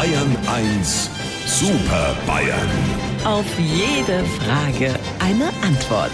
Bayern 1 Super Bayern. Auf jede Frage eine Antwort.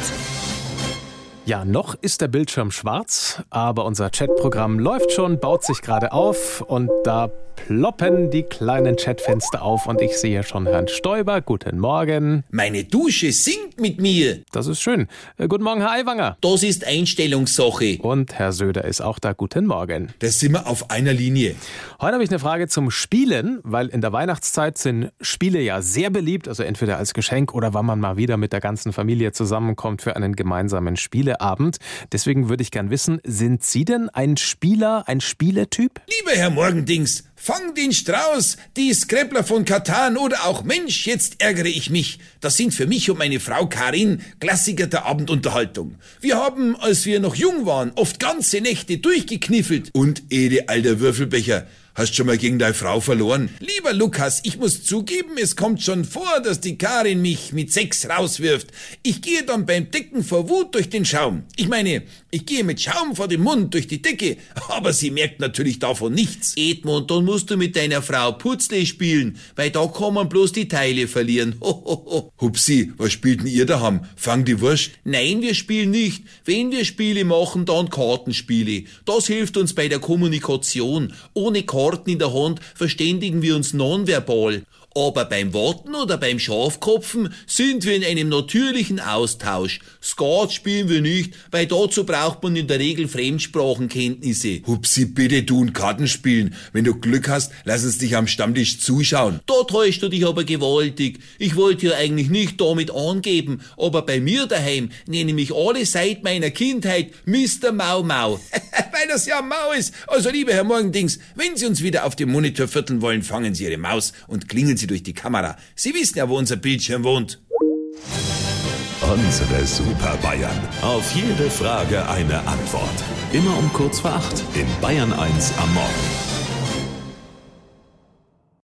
Ja, noch ist der Bildschirm schwarz, aber unser Chatprogramm läuft schon, baut sich gerade auf und da ploppen die kleinen Chatfenster auf und ich sehe schon Herrn Stoiber. Guten Morgen. Meine Dusche singt mit mir. Das ist schön. Äh, guten Morgen, Herr Aiwanger. Das ist Einstellungssache. Und Herr Söder ist auch da. Guten Morgen. Da sind wir auf einer Linie. Heute habe ich eine Frage zum Spielen, weil in der Weihnachtszeit sind Spiele ja sehr beliebt, also entweder als Geschenk oder wann man mal wieder mit der ganzen Familie zusammenkommt für einen gemeinsamen Spieleabend. Deswegen würde ich gern wissen, sind Sie denn ein Spieler, ein Spieletyp? Lieber Herr Morgendings, fang den Strauß, die Skreppler von Katan oder auch Mensch, jetzt ärgere ich mich. Das sind für mich und meine Frau Karin Klassiker der Abendunterhaltung. Wir haben, als wir noch jung waren, oft ganze Nächte durchgekniffelt. Und Ede, alter Würfelbecher, Hast schon mal gegen deine Frau verloren? Lieber Lukas, ich muss zugeben, es kommt schon vor, dass die Karin mich mit Sex rauswirft. Ich gehe dann beim Decken vor Wut durch den Schaum. Ich meine, ich gehe mit Schaum vor dem Mund durch die Decke, aber sie merkt natürlich davon nichts. Edmund, dann musst du mit deiner Frau Putzle spielen, weil da kann man bloß die Teile verlieren. Hupsi, was spielt denn ihr daheim? Fang die Wurst? Nein, wir spielen nicht. Wenn wir Spiele machen, dann Kartenspiele. Das hilft uns bei der Kommunikation. Ohne Karten in der Hand verständigen wir uns nonverbal. Aber beim Warten oder beim Schafkopfen sind wir in einem natürlichen Austausch. Skat spielen wir nicht, weil dazu braucht man in der Regel Fremdsprachenkenntnisse. Hupsi, bitte du und Karten spielen. Wenn du Glück hast, lass uns dich am Stammtisch zuschauen. Da täuscht du dich aber gewaltig. Ich wollte ja eigentlich nicht damit angeben, aber bei mir daheim nenne mich alle seit meiner Kindheit Mr. Mau Mau. weil das ja Mau ist. Also, lieber Herr Morgendings, wenn Sie uns wieder auf dem Monitor vierteln wollen, fangen Sie Ihre Maus und klingeln Sie Sie durch die Kamera. Sie wissen ja, wo unser Bildschirm wohnt. Unsere Super Bayern. Auf jede Frage eine Antwort. Immer um kurz vor acht in Bayern 1 am Morgen.